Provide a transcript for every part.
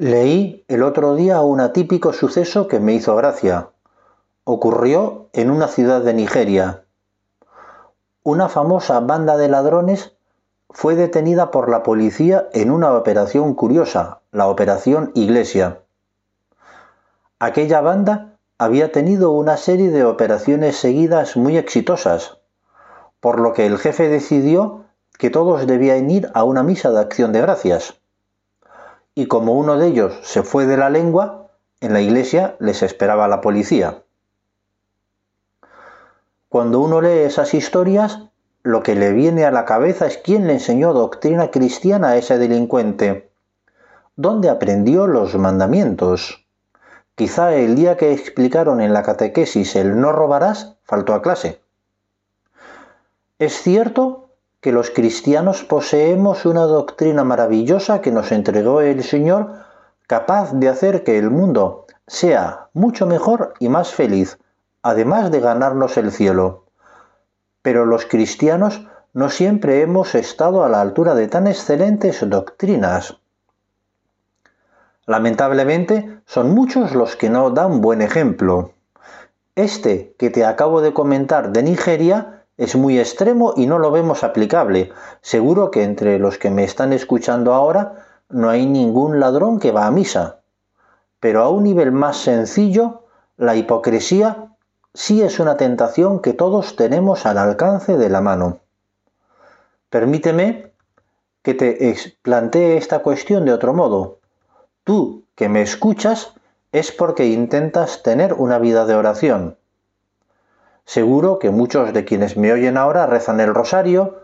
Leí el otro día un atípico suceso que me hizo gracia. Ocurrió en una ciudad de Nigeria. Una famosa banda de ladrones fue detenida por la policía en una operación curiosa, la Operación Iglesia. Aquella banda había tenido una serie de operaciones seguidas muy exitosas, por lo que el jefe decidió que todos debían ir a una misa de acción de gracias y como uno de ellos se fue de la lengua, en la iglesia les esperaba la policía. Cuando uno lee esas historias, lo que le viene a la cabeza es quién le enseñó doctrina cristiana a ese delincuente, dónde aprendió los mandamientos. Quizá el día que explicaron en la catequesis el no robarás faltó a clase. Es cierto que los cristianos poseemos una doctrina maravillosa que nos entregó el Señor, capaz de hacer que el mundo sea mucho mejor y más feliz, además de ganarnos el cielo. Pero los cristianos no siempre hemos estado a la altura de tan excelentes doctrinas. Lamentablemente, son muchos los que no dan buen ejemplo. Este que te acabo de comentar de Nigeria es muy extremo y no lo vemos aplicable. Seguro que entre los que me están escuchando ahora no hay ningún ladrón que va a misa. Pero a un nivel más sencillo, la hipocresía sí es una tentación que todos tenemos al alcance de la mano. Permíteme que te plantee esta cuestión de otro modo. Tú que me escuchas es porque intentas tener una vida de oración Seguro que muchos de quienes me oyen ahora rezan el rosario,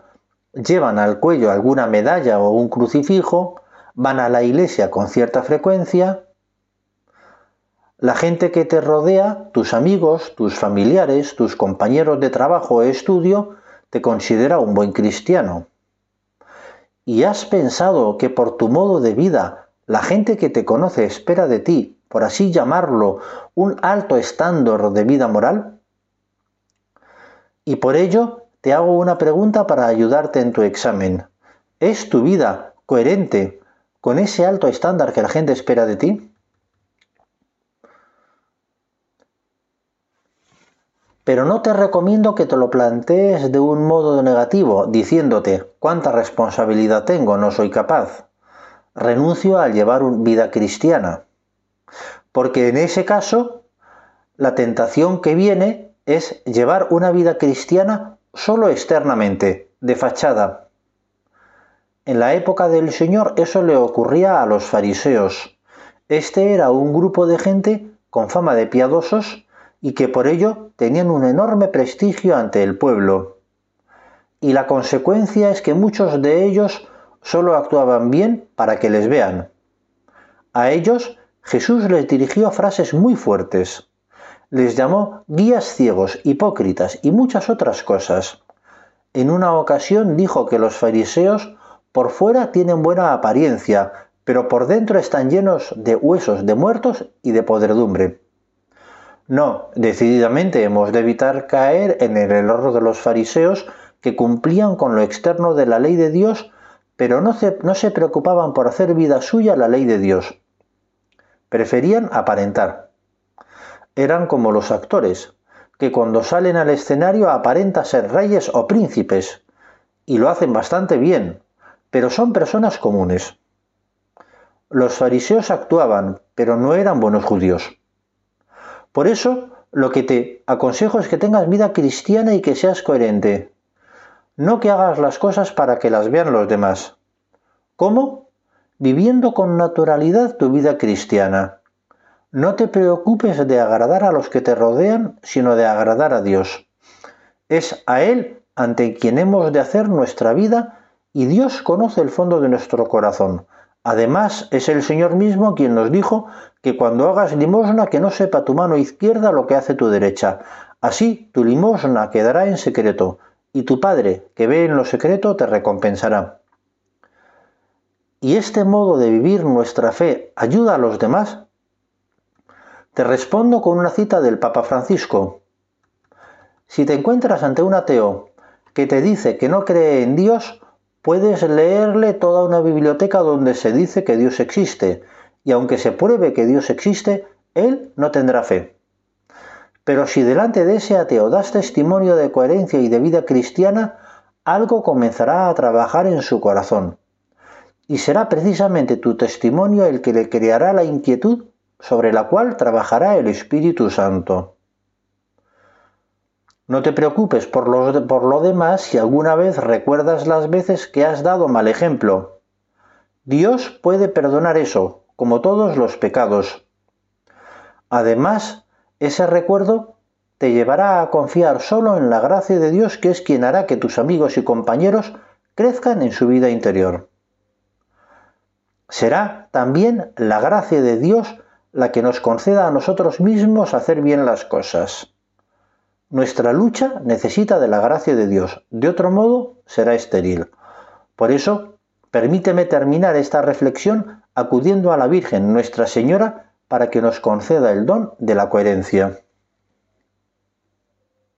llevan al cuello alguna medalla o un crucifijo, van a la iglesia con cierta frecuencia. La gente que te rodea, tus amigos, tus familiares, tus compañeros de trabajo o estudio, te considera un buen cristiano. ¿Y has pensado que por tu modo de vida la gente que te conoce espera de ti, por así llamarlo, un alto estándar de vida moral? Y por ello te hago una pregunta para ayudarte en tu examen. ¿Es tu vida coherente con ese alto estándar que la gente espera de ti? Pero no te recomiendo que te lo plantees de un modo negativo, diciéndote, ¿cuánta responsabilidad tengo? No soy capaz. Renuncio a llevar una vida cristiana. Porque en ese caso, la tentación que viene es llevar una vida cristiana solo externamente, de fachada. En la época del Señor eso le ocurría a los fariseos. Este era un grupo de gente con fama de piadosos y que por ello tenían un enorme prestigio ante el pueblo. Y la consecuencia es que muchos de ellos solo actuaban bien para que les vean. A ellos Jesús les dirigió frases muy fuertes les llamó guías ciegos, hipócritas y muchas otras cosas. En una ocasión dijo que los fariseos por fuera tienen buena apariencia, pero por dentro están llenos de huesos de muertos y de podredumbre. No, decididamente hemos de evitar caer en el error de los fariseos que cumplían con lo externo de la ley de Dios, pero no se, no se preocupaban por hacer vida suya la ley de Dios. Preferían aparentar eran como los actores, que cuando salen al escenario aparentan ser reyes o príncipes, y lo hacen bastante bien, pero son personas comunes. Los fariseos actuaban, pero no eran buenos judíos. Por eso, lo que te aconsejo es que tengas vida cristiana y que seas coherente. No que hagas las cosas para que las vean los demás. ¿Cómo? Viviendo con naturalidad tu vida cristiana no te preocupes de agradar a los que te rodean, sino de agradar a Dios. Es a Él ante quien hemos de hacer nuestra vida y Dios conoce el fondo de nuestro corazón. Además, es el Señor mismo quien nos dijo que cuando hagas limosna que no sepa tu mano izquierda lo que hace tu derecha. Así tu limosna quedará en secreto, y tu Padre, que ve en lo secreto, te recompensará. ¿Y este modo de vivir nuestra fe ayuda a los demás? Te respondo con una cita del Papa Francisco. Si te encuentras ante un ateo que te dice que no cree en Dios, puedes leerle toda una biblioteca donde se dice que Dios existe y aunque se pruebe que Dios existe, él no tendrá fe. Pero si delante de ese ateo das testimonio de coherencia y de vida cristiana, algo comenzará a trabajar en su corazón. Y será precisamente tu testimonio el que le creará la inquietud sobre la cual trabajará el Espíritu Santo. No te preocupes por lo, por lo demás si alguna vez recuerdas las veces que has dado mal ejemplo. Dios puede perdonar eso, como todos los pecados. Además, ese recuerdo te llevará a confiar solo en la gracia de Dios que es quien hará que tus amigos y compañeros crezcan en su vida interior. Será también la gracia de Dios la que nos conceda a nosotros mismos hacer bien las cosas. Nuestra lucha necesita de la gracia de Dios, de otro modo será estéril. Por eso, permíteme terminar esta reflexión acudiendo a la Virgen Nuestra Señora para que nos conceda el don de la coherencia.